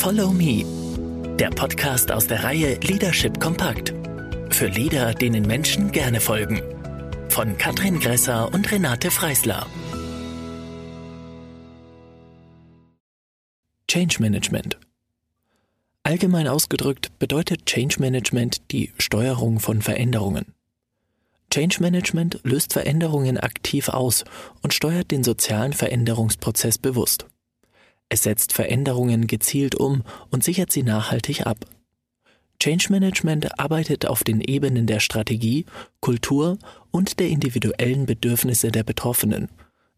Follow Me, der Podcast aus der Reihe Leadership Kompakt. Für Leader, denen Menschen gerne folgen. Von Katrin Gresser und Renate Freisler. Change Management. Allgemein ausgedrückt bedeutet Change Management die Steuerung von Veränderungen. Change Management löst Veränderungen aktiv aus und steuert den sozialen Veränderungsprozess bewusst. Es setzt Veränderungen gezielt um und sichert sie nachhaltig ab. Change Management arbeitet auf den Ebenen der Strategie, Kultur und der individuellen Bedürfnisse der Betroffenen.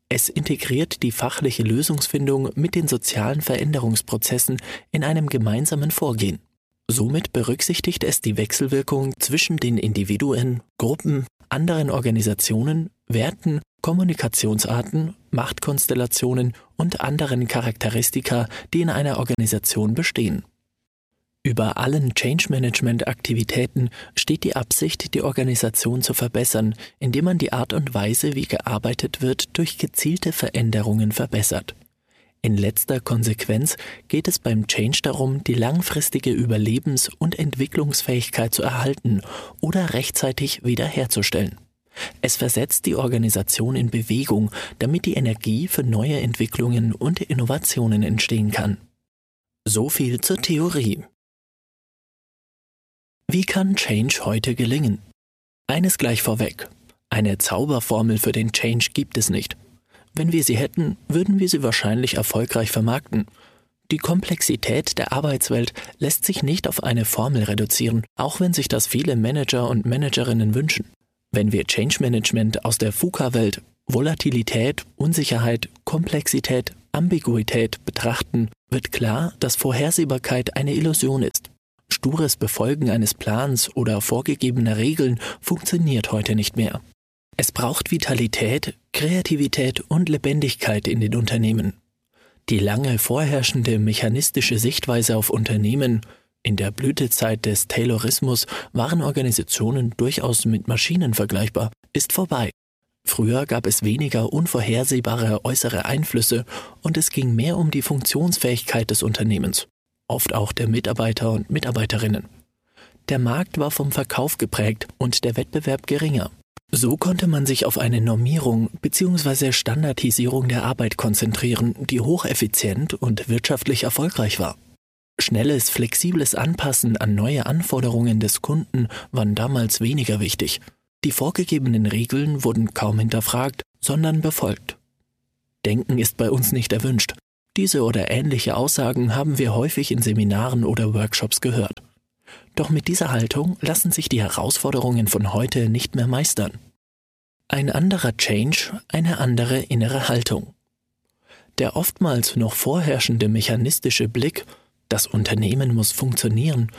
Es integriert die fachliche Lösungsfindung mit den sozialen Veränderungsprozessen in einem gemeinsamen Vorgehen. Somit berücksichtigt es die Wechselwirkung zwischen den Individuen, Gruppen, anderen Organisationen, Werten, Kommunikationsarten, Machtkonstellationen und anderen Charakteristika, die in einer Organisation bestehen. Über allen Change Management Aktivitäten steht die Absicht, die Organisation zu verbessern, indem man die Art und Weise, wie gearbeitet wird, durch gezielte Veränderungen verbessert. In letzter Konsequenz geht es beim Change darum, die langfristige Überlebens- und Entwicklungsfähigkeit zu erhalten oder rechtzeitig wiederherzustellen. Es versetzt die Organisation in Bewegung, damit die Energie für neue Entwicklungen und Innovationen entstehen kann. So viel zur Theorie. Wie kann Change heute gelingen? Eines gleich vorweg. Eine Zauberformel für den Change gibt es nicht. Wenn wir sie hätten, würden wir sie wahrscheinlich erfolgreich vermarkten. Die Komplexität der Arbeitswelt lässt sich nicht auf eine Formel reduzieren, auch wenn sich das viele Manager und Managerinnen wünschen. Wenn wir Change Management aus der FUKA-Welt Volatilität, Unsicherheit, Komplexität, Ambiguität betrachten, wird klar, dass Vorhersehbarkeit eine Illusion ist. Stures Befolgen eines Plans oder vorgegebener Regeln funktioniert heute nicht mehr. Es braucht Vitalität, Kreativität und Lebendigkeit in den Unternehmen. Die lange vorherrschende mechanistische Sichtweise auf Unternehmen in der Blütezeit des Taylorismus waren Organisationen durchaus mit Maschinen vergleichbar, ist vorbei. Früher gab es weniger unvorhersehbare äußere Einflüsse und es ging mehr um die Funktionsfähigkeit des Unternehmens, oft auch der Mitarbeiter und Mitarbeiterinnen. Der Markt war vom Verkauf geprägt und der Wettbewerb geringer. So konnte man sich auf eine Normierung bzw. Standardisierung der Arbeit konzentrieren, die hocheffizient und wirtschaftlich erfolgreich war. Schnelles, flexibles Anpassen an neue Anforderungen des Kunden waren damals weniger wichtig. Die vorgegebenen Regeln wurden kaum hinterfragt, sondern befolgt. Denken ist bei uns nicht erwünscht. Diese oder ähnliche Aussagen haben wir häufig in Seminaren oder Workshops gehört. Doch mit dieser Haltung lassen sich die Herausforderungen von heute nicht mehr meistern. Ein anderer Change, eine andere innere Haltung. Der oftmals noch vorherrschende mechanistische Blick das Unternehmen muss funktionieren,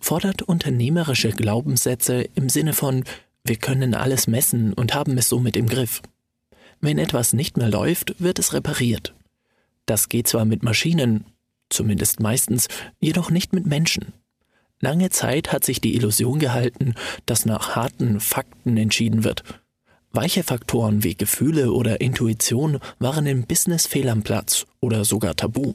fordert unternehmerische Glaubenssätze im Sinne von wir können alles messen und haben es somit im Griff. Wenn etwas nicht mehr läuft, wird es repariert. Das geht zwar mit Maschinen, zumindest meistens, jedoch nicht mit Menschen. Lange Zeit hat sich die Illusion gehalten, dass nach harten Fakten entschieden wird. Weiche Faktoren wie Gefühle oder Intuition waren im Business fehl am Platz oder sogar tabu.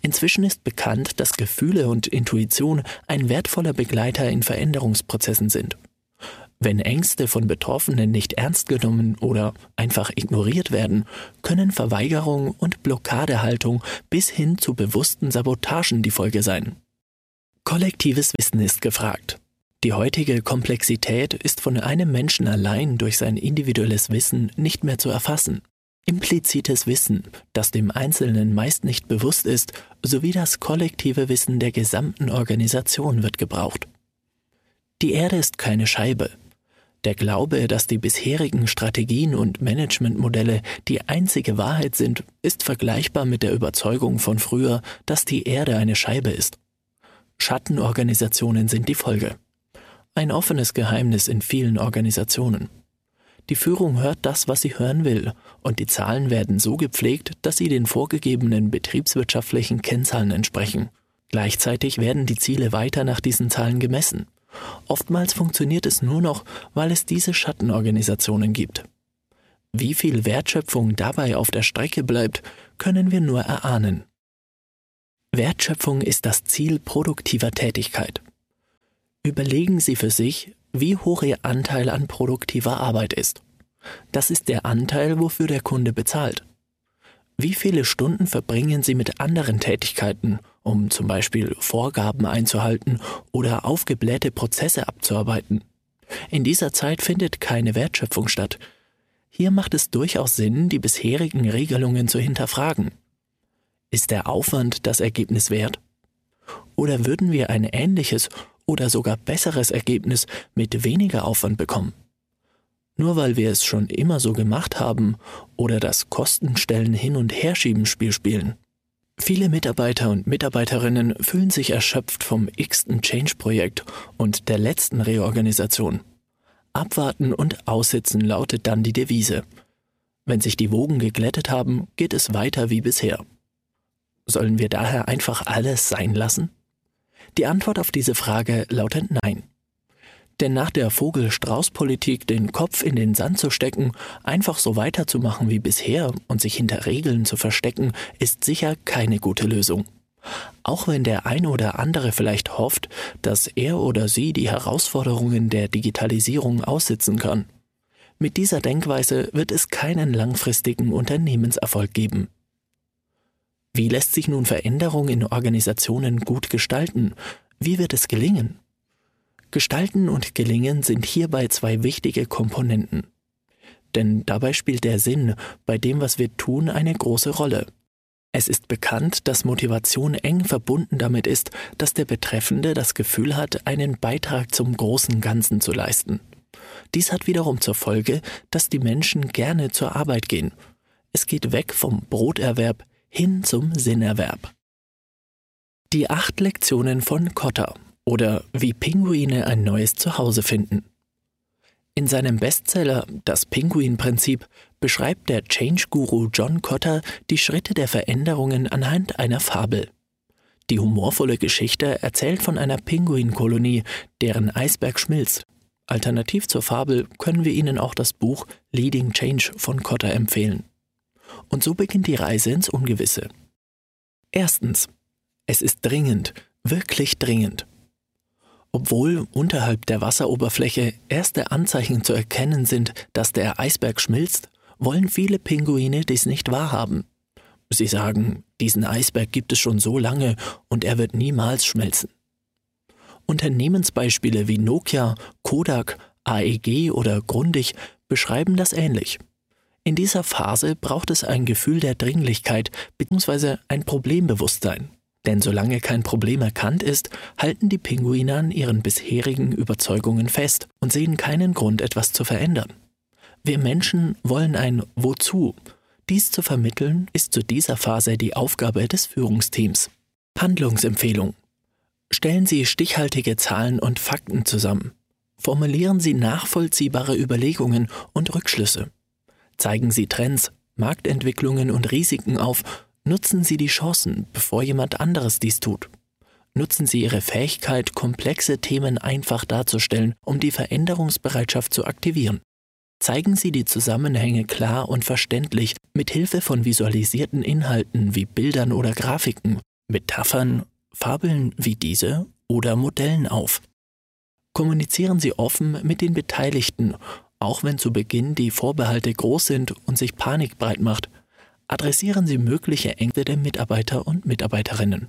Inzwischen ist bekannt, dass Gefühle und Intuition ein wertvoller Begleiter in Veränderungsprozessen sind. Wenn Ängste von Betroffenen nicht ernst genommen oder einfach ignoriert werden, können Verweigerung und Blockadehaltung bis hin zu bewussten Sabotagen die Folge sein. Kollektives Wissen ist gefragt. Die heutige Komplexität ist von einem Menschen allein durch sein individuelles Wissen nicht mehr zu erfassen. Implizites Wissen, das dem Einzelnen meist nicht bewusst ist, sowie das kollektive Wissen der gesamten Organisation wird gebraucht. Die Erde ist keine Scheibe. Der Glaube, dass die bisherigen Strategien und Managementmodelle die einzige Wahrheit sind, ist vergleichbar mit der Überzeugung von früher, dass die Erde eine Scheibe ist. Schattenorganisationen sind die Folge. Ein offenes Geheimnis in vielen Organisationen. Die Führung hört das, was sie hören will, und die Zahlen werden so gepflegt, dass sie den vorgegebenen betriebswirtschaftlichen Kennzahlen entsprechen. Gleichzeitig werden die Ziele weiter nach diesen Zahlen gemessen. Oftmals funktioniert es nur noch, weil es diese Schattenorganisationen gibt. Wie viel Wertschöpfung dabei auf der Strecke bleibt, können wir nur erahnen. Wertschöpfung ist das Ziel produktiver Tätigkeit. Überlegen Sie für sich, wie hoch Ihr Anteil an produktiver Arbeit ist. Das ist der Anteil, wofür der Kunde bezahlt. Wie viele Stunden verbringen Sie mit anderen Tätigkeiten, um zum Beispiel Vorgaben einzuhalten oder aufgeblähte Prozesse abzuarbeiten? In dieser Zeit findet keine Wertschöpfung statt. Hier macht es durchaus Sinn, die bisherigen Regelungen zu hinterfragen. Ist der Aufwand das Ergebnis wert? Oder würden wir ein ähnliches oder sogar besseres Ergebnis mit weniger Aufwand bekommen? Nur weil wir es schon immer so gemacht haben oder das Kostenstellen hin und herschieben Spiel spielen. Viele Mitarbeiter und Mitarbeiterinnen fühlen sich erschöpft vom x-ten Change-Projekt und der letzten Reorganisation. Abwarten und aussitzen lautet dann die Devise. Wenn sich die Wogen geglättet haben, geht es weiter wie bisher. Sollen wir daher einfach alles sein lassen? Die Antwort auf diese Frage lautet Nein. Denn nach der Vogel-Strauß-Politik den Kopf in den Sand zu stecken, einfach so weiterzumachen wie bisher und sich hinter Regeln zu verstecken, ist sicher keine gute Lösung. Auch wenn der eine oder andere vielleicht hofft, dass er oder sie die Herausforderungen der Digitalisierung aussitzen kann. Mit dieser Denkweise wird es keinen langfristigen Unternehmenserfolg geben. Wie lässt sich nun Veränderung in Organisationen gut gestalten? Wie wird es gelingen? Gestalten und Gelingen sind hierbei zwei wichtige Komponenten. Denn dabei spielt der Sinn bei dem, was wir tun, eine große Rolle. Es ist bekannt, dass Motivation eng verbunden damit ist, dass der Betreffende das Gefühl hat, einen Beitrag zum großen Ganzen zu leisten. Dies hat wiederum zur Folge, dass die Menschen gerne zur Arbeit gehen. Es geht weg vom Broterwerb hin zum Sinnerwerb. Die acht Lektionen von Kotter oder wie Pinguine ein neues Zuhause finden. In seinem Bestseller Das Pinguin-Prinzip beschreibt der Change-Guru John Cotter die Schritte der Veränderungen anhand einer Fabel. Die humorvolle Geschichte erzählt von einer Pinguinkolonie, deren Eisberg schmilzt. Alternativ zur Fabel können wir Ihnen auch das Buch Leading Change von Cotter empfehlen. Und so beginnt die Reise ins Ungewisse. Erstens. Es ist dringend, wirklich dringend. Obwohl unterhalb der Wasseroberfläche erste Anzeichen zu erkennen sind, dass der Eisberg schmilzt, wollen viele Pinguine dies nicht wahrhaben. Sie sagen, diesen Eisberg gibt es schon so lange und er wird niemals schmelzen. Unternehmensbeispiele wie Nokia, Kodak, AEG oder Grundig beschreiben das ähnlich. In dieser Phase braucht es ein Gefühl der Dringlichkeit bzw. ein Problembewusstsein. Denn solange kein Problem erkannt ist, halten die Pinguine an ihren bisherigen Überzeugungen fest und sehen keinen Grund, etwas zu verändern. Wir Menschen wollen ein Wozu. Dies zu vermitteln, ist zu dieser Phase die Aufgabe des Führungsteams. Handlungsempfehlung. Stellen Sie stichhaltige Zahlen und Fakten zusammen. Formulieren Sie nachvollziehbare Überlegungen und Rückschlüsse. Zeigen Sie Trends, Marktentwicklungen und Risiken auf Nutzen Sie die Chancen, bevor jemand anderes dies tut. Nutzen Sie Ihre Fähigkeit, komplexe Themen einfach darzustellen, um die Veränderungsbereitschaft zu aktivieren. Zeigen Sie die Zusammenhänge klar und verständlich mit Hilfe von visualisierten Inhalten wie Bildern oder Grafiken, Metaphern, Fabeln wie diese oder Modellen auf. Kommunizieren Sie offen mit den Beteiligten, auch wenn zu Beginn die Vorbehalte groß sind und sich Panik breit macht adressieren Sie mögliche Ängste der Mitarbeiter und Mitarbeiterinnen.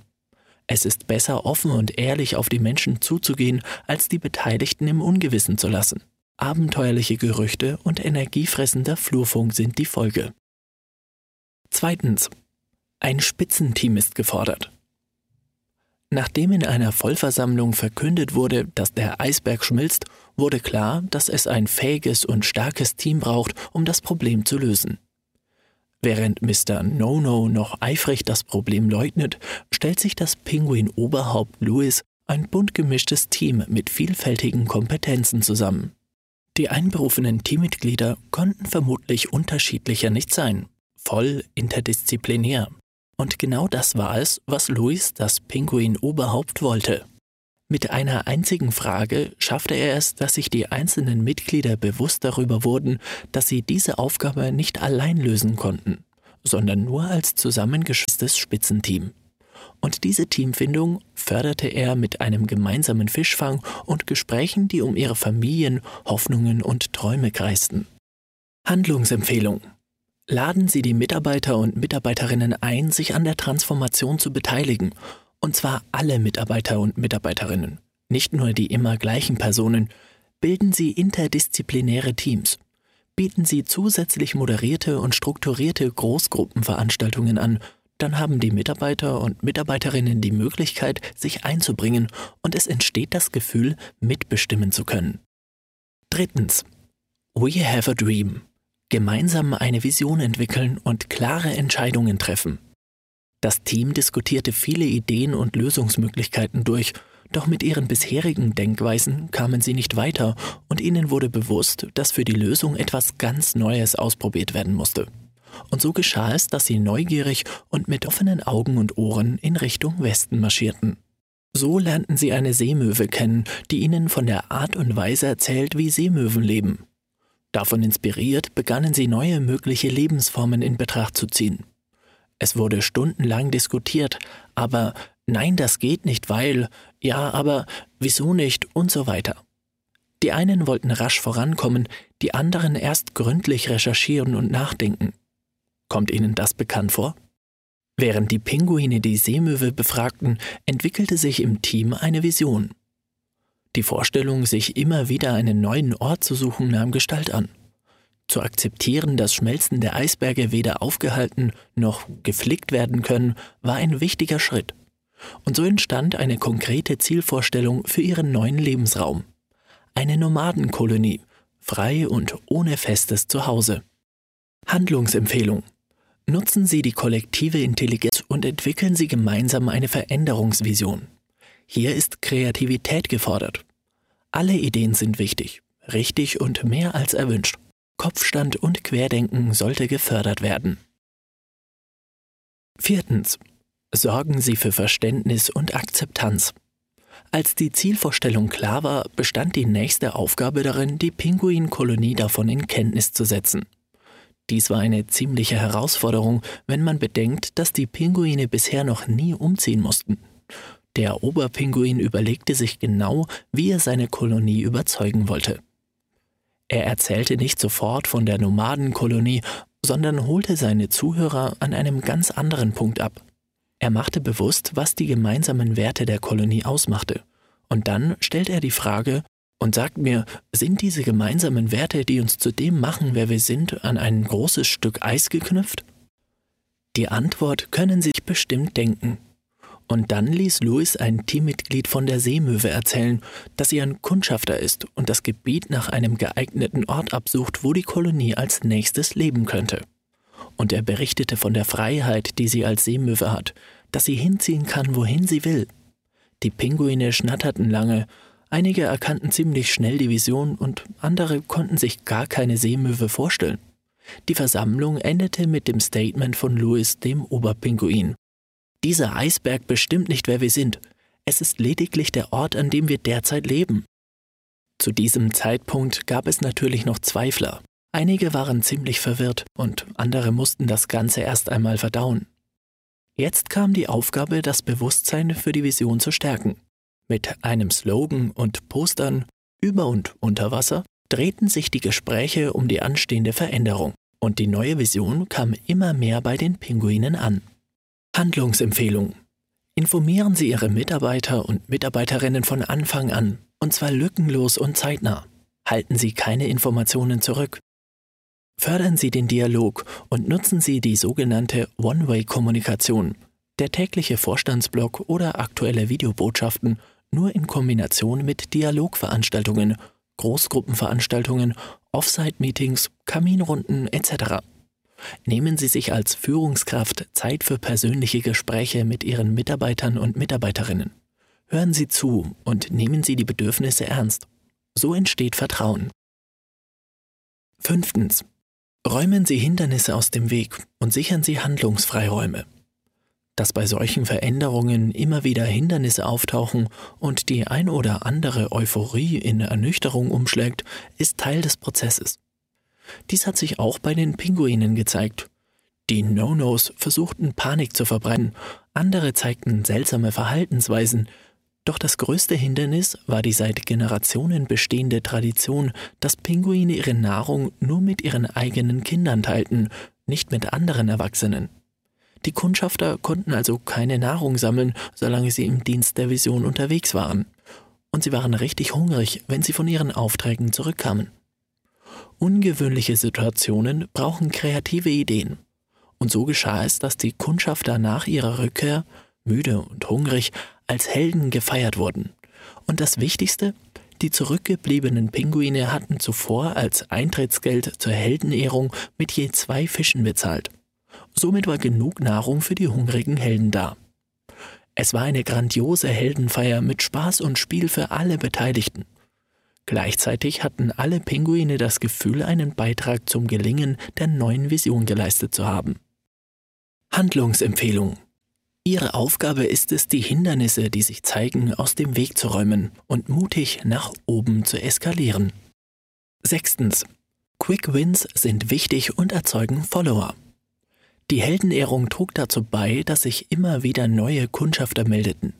Es ist besser, offen und ehrlich auf die Menschen zuzugehen, als die Beteiligten im Ungewissen zu lassen. Abenteuerliche Gerüchte und energiefressender Flurfunk sind die Folge. Zweitens. Ein Spitzenteam ist gefordert. Nachdem in einer Vollversammlung verkündet wurde, dass der Eisberg schmilzt, wurde klar, dass es ein fähiges und starkes Team braucht, um das Problem zu lösen. Während Mr. No-No noch eifrig das Problem leugnet, stellt sich das Pinguin-Oberhaupt Louis ein bunt gemischtes Team mit vielfältigen Kompetenzen zusammen. Die einberufenen Teammitglieder konnten vermutlich unterschiedlicher nicht sein, voll interdisziplinär. Und genau das war es, was Louis, das Pinguin-Oberhaupt, wollte. Mit einer einzigen Frage schaffte er es, dass sich die einzelnen Mitglieder bewusst darüber wurden, dass sie diese Aufgabe nicht allein lösen konnten, sondern nur als zusammengeschweißtes Spitzenteam. Und diese Teamfindung förderte er mit einem gemeinsamen Fischfang und Gesprächen, die um ihre Familien, Hoffnungen und Träume kreisten. Handlungsempfehlung. Laden Sie die Mitarbeiter und Mitarbeiterinnen ein, sich an der Transformation zu beteiligen, und zwar alle Mitarbeiter und Mitarbeiterinnen, nicht nur die immer gleichen Personen. Bilden Sie interdisziplinäre Teams. Bieten Sie zusätzlich moderierte und strukturierte Großgruppenveranstaltungen an, dann haben die Mitarbeiter und Mitarbeiterinnen die Möglichkeit, sich einzubringen und es entsteht das Gefühl, mitbestimmen zu können. Drittens. We have a dream gemeinsam eine Vision entwickeln und klare Entscheidungen treffen. Das Team diskutierte viele Ideen und Lösungsmöglichkeiten durch, doch mit ihren bisherigen Denkweisen kamen sie nicht weiter und ihnen wurde bewusst, dass für die Lösung etwas ganz Neues ausprobiert werden musste. Und so geschah es, dass sie neugierig und mit offenen Augen und Ohren in Richtung Westen marschierten. So lernten sie eine Seemöwe kennen, die ihnen von der Art und Weise erzählt, wie Seemöwen leben. Davon inspiriert, begannen sie neue mögliche Lebensformen in Betracht zu ziehen. Es wurde stundenlang diskutiert, aber nein, das geht nicht, weil, ja, aber wieso nicht und so weiter. Die einen wollten rasch vorankommen, die anderen erst gründlich recherchieren und nachdenken. Kommt Ihnen das bekannt vor? Während die Pinguine die Seemöwe befragten, entwickelte sich im Team eine Vision. Die Vorstellung, sich immer wieder einen neuen Ort zu suchen, nahm Gestalt an. Zu akzeptieren, dass Schmelzen der Eisberge weder aufgehalten noch geflickt werden können, war ein wichtiger Schritt. Und so entstand eine konkrete Zielvorstellung für ihren neuen Lebensraum. Eine Nomadenkolonie, frei und ohne festes Zuhause. Handlungsempfehlung. Nutzen Sie die kollektive Intelligenz und entwickeln Sie gemeinsam eine Veränderungsvision. Hier ist Kreativität gefordert. Alle Ideen sind wichtig, richtig und mehr als erwünscht. Kopfstand und Querdenken sollte gefördert werden. Viertens. Sorgen Sie für Verständnis und Akzeptanz. Als die Zielvorstellung klar war, bestand die nächste Aufgabe darin, die Pinguinkolonie davon in Kenntnis zu setzen. Dies war eine ziemliche Herausforderung, wenn man bedenkt, dass die Pinguine bisher noch nie umziehen mussten. Der Oberpinguin überlegte sich genau, wie er seine Kolonie überzeugen wollte. Er erzählte nicht sofort von der Nomadenkolonie, sondern holte seine Zuhörer an einem ganz anderen Punkt ab. Er machte bewusst, was die gemeinsamen Werte der Kolonie ausmachte. Und dann stellt er die Frage und sagt mir, sind diese gemeinsamen Werte, die uns zu dem machen, wer wir sind, an ein großes Stück Eis geknüpft? Die Antwort können Sie sich bestimmt denken. Und dann ließ Louis ein Teammitglied von der Seemöwe erzählen, dass sie ein Kundschafter ist und das Gebiet nach einem geeigneten Ort absucht, wo die Kolonie als nächstes leben könnte. Und er berichtete von der Freiheit, die sie als Seemöwe hat, dass sie hinziehen kann, wohin sie will. Die Pinguine schnatterten lange, einige erkannten ziemlich schnell die Vision und andere konnten sich gar keine Seemöwe vorstellen. Die Versammlung endete mit dem Statement von Louis, dem Oberpinguin. Dieser Eisberg bestimmt nicht, wer wir sind. Es ist lediglich der Ort, an dem wir derzeit leben. Zu diesem Zeitpunkt gab es natürlich noch Zweifler. Einige waren ziemlich verwirrt und andere mussten das Ganze erst einmal verdauen. Jetzt kam die Aufgabe, das Bewusstsein für die Vision zu stärken. Mit einem Slogan und Postern über und unter Wasser drehten sich die Gespräche um die anstehende Veränderung und die neue Vision kam immer mehr bei den Pinguinen an. Handlungsempfehlung. Informieren Sie Ihre Mitarbeiter und Mitarbeiterinnen von Anfang an, und zwar lückenlos und zeitnah. Halten Sie keine Informationen zurück. Fördern Sie den Dialog und nutzen Sie die sogenannte One-Way-Kommunikation, der tägliche Vorstandsblock oder aktuelle Videobotschaften nur in Kombination mit Dialogveranstaltungen, Großgruppenveranstaltungen, Offsite-Meetings, Kaminrunden etc. Nehmen Sie sich als Führungskraft Zeit für persönliche Gespräche mit Ihren Mitarbeitern und Mitarbeiterinnen. Hören Sie zu und nehmen Sie die Bedürfnisse ernst. So entsteht Vertrauen. Fünftens. Räumen Sie Hindernisse aus dem Weg und sichern Sie Handlungsfreiräume. Dass bei solchen Veränderungen immer wieder Hindernisse auftauchen und die ein oder andere Euphorie in Ernüchterung umschlägt, ist Teil des Prozesses. Dies hat sich auch bei den Pinguinen gezeigt. Die No-Nos versuchten Panik zu verbreiten, andere zeigten seltsame Verhaltensweisen, doch das größte Hindernis war die seit Generationen bestehende Tradition, dass Pinguine ihre Nahrung nur mit ihren eigenen Kindern teilten, nicht mit anderen Erwachsenen. Die Kundschafter konnten also keine Nahrung sammeln, solange sie im Dienst der Vision unterwegs waren. Und sie waren richtig hungrig, wenn sie von ihren Aufträgen zurückkamen. Ungewöhnliche Situationen brauchen kreative Ideen. Und so geschah es, dass die Kundschafter nach ihrer Rückkehr, müde und hungrig, als Helden gefeiert wurden. Und das Wichtigste, die zurückgebliebenen Pinguine hatten zuvor als Eintrittsgeld zur Heldenehrung mit je zwei Fischen bezahlt. Somit war genug Nahrung für die hungrigen Helden da. Es war eine grandiose Heldenfeier mit Spaß und Spiel für alle Beteiligten. Gleichzeitig hatten alle Pinguine das Gefühl, einen Beitrag zum Gelingen der neuen Vision geleistet zu haben. Handlungsempfehlung Ihre Aufgabe ist es, die Hindernisse, die sich zeigen, aus dem Weg zu räumen und mutig nach oben zu eskalieren. Sechstens. Quick Wins sind wichtig und erzeugen Follower. Die Heldenehrung trug dazu bei, dass sich immer wieder neue Kundschafter meldeten.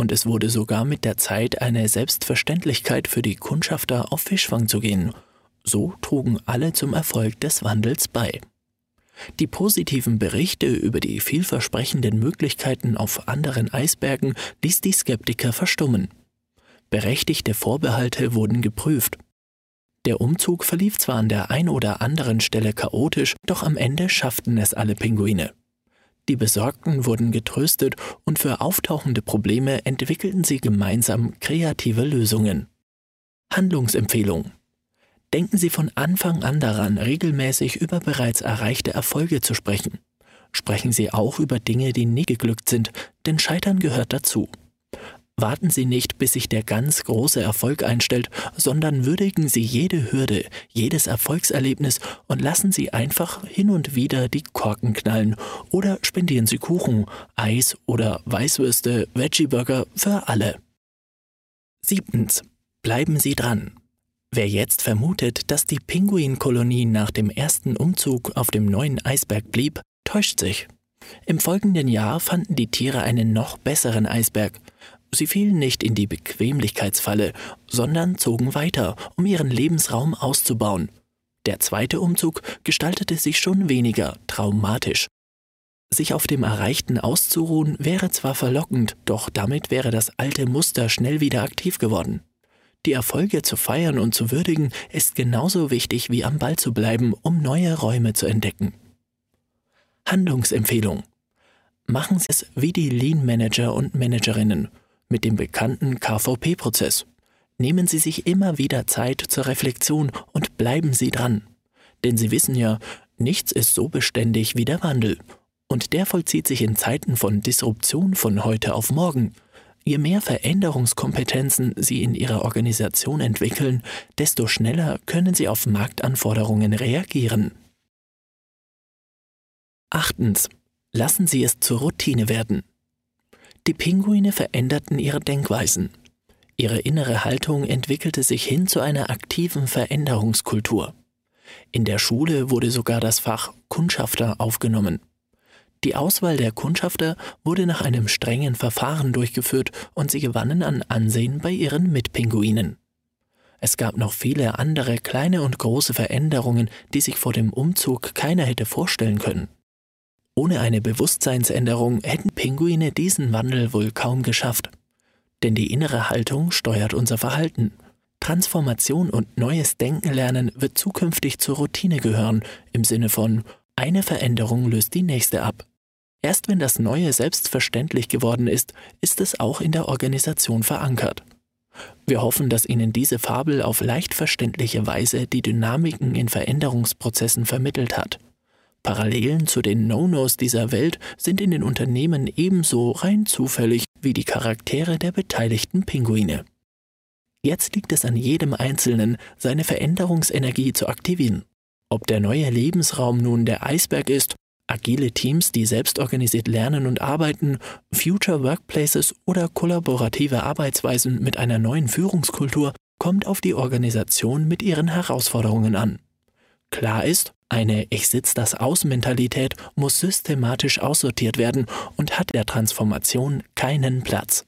Und es wurde sogar mit der Zeit eine Selbstverständlichkeit für die Kundschafter auf Fischfang zu gehen. So trugen alle zum Erfolg des Wandels bei. Die positiven Berichte über die vielversprechenden Möglichkeiten auf anderen Eisbergen ließ die Skeptiker verstummen. Berechtigte Vorbehalte wurden geprüft. Der Umzug verlief zwar an der ein oder anderen Stelle chaotisch, doch am Ende schafften es alle Pinguine. Die Besorgten wurden getröstet und für auftauchende Probleme entwickelten sie gemeinsam kreative Lösungen. Handlungsempfehlung denken Sie von Anfang an daran, regelmäßig über bereits erreichte Erfolge zu sprechen. Sprechen Sie auch über Dinge, die nie geglückt sind, denn Scheitern gehört dazu. Warten Sie nicht, bis sich der ganz große Erfolg einstellt, sondern würdigen Sie jede Hürde, jedes Erfolgserlebnis und lassen Sie einfach hin und wieder die Korken knallen oder spendieren Sie Kuchen, Eis oder Weißwürste, Veggie-Burger für alle. Siebtens. Bleiben Sie dran. Wer jetzt vermutet, dass die Pinguinkolonie nach dem ersten Umzug auf dem neuen Eisberg blieb, täuscht sich. Im folgenden Jahr fanden die Tiere einen noch besseren Eisberg. Sie fielen nicht in die Bequemlichkeitsfalle, sondern zogen weiter, um ihren Lebensraum auszubauen. Der zweite Umzug gestaltete sich schon weniger traumatisch. Sich auf dem Erreichten auszuruhen wäre zwar verlockend, doch damit wäre das alte Muster schnell wieder aktiv geworden. Die Erfolge zu feiern und zu würdigen ist genauso wichtig wie am Ball zu bleiben, um neue Räume zu entdecken. Handlungsempfehlung. Machen Sie es wie die Lean Manager und Managerinnen mit dem bekannten KVP-Prozess. Nehmen Sie sich immer wieder Zeit zur Reflexion und bleiben Sie dran. Denn Sie wissen ja, nichts ist so beständig wie der Wandel. Und der vollzieht sich in Zeiten von Disruption von heute auf morgen. Je mehr Veränderungskompetenzen Sie in Ihrer Organisation entwickeln, desto schneller können Sie auf Marktanforderungen reagieren. Achtens. Lassen Sie es zur Routine werden. Die Pinguine veränderten ihre Denkweisen. Ihre innere Haltung entwickelte sich hin zu einer aktiven Veränderungskultur. In der Schule wurde sogar das Fach Kundschafter aufgenommen. Die Auswahl der Kundschafter wurde nach einem strengen Verfahren durchgeführt und sie gewannen an Ansehen bei ihren Mitpinguinen. Es gab noch viele andere kleine und große Veränderungen, die sich vor dem Umzug keiner hätte vorstellen können. Ohne eine Bewusstseinsänderung hätten Pinguine diesen Wandel wohl kaum geschafft. Denn die innere Haltung steuert unser Verhalten. Transformation und neues Denken lernen wird zukünftig zur Routine gehören, im Sinne von eine Veränderung löst die nächste ab. Erst wenn das Neue selbstverständlich geworden ist, ist es auch in der Organisation verankert. Wir hoffen, dass Ihnen diese Fabel auf leicht verständliche Weise die Dynamiken in Veränderungsprozessen vermittelt hat. Parallelen zu den No-Nos dieser Welt sind in den Unternehmen ebenso rein zufällig wie die Charaktere der beteiligten Pinguine. Jetzt liegt es an jedem Einzelnen, seine Veränderungsenergie zu aktivieren. Ob der neue Lebensraum nun der Eisberg ist, agile Teams, die selbstorganisiert lernen und arbeiten, Future Workplaces oder kollaborative Arbeitsweisen mit einer neuen Führungskultur, kommt auf die Organisation mit ihren Herausforderungen an. Klar ist, Eine Ich sitz das aus Mentalität muss systematisch aussortiert werden und hat der Transformation keinen Platz.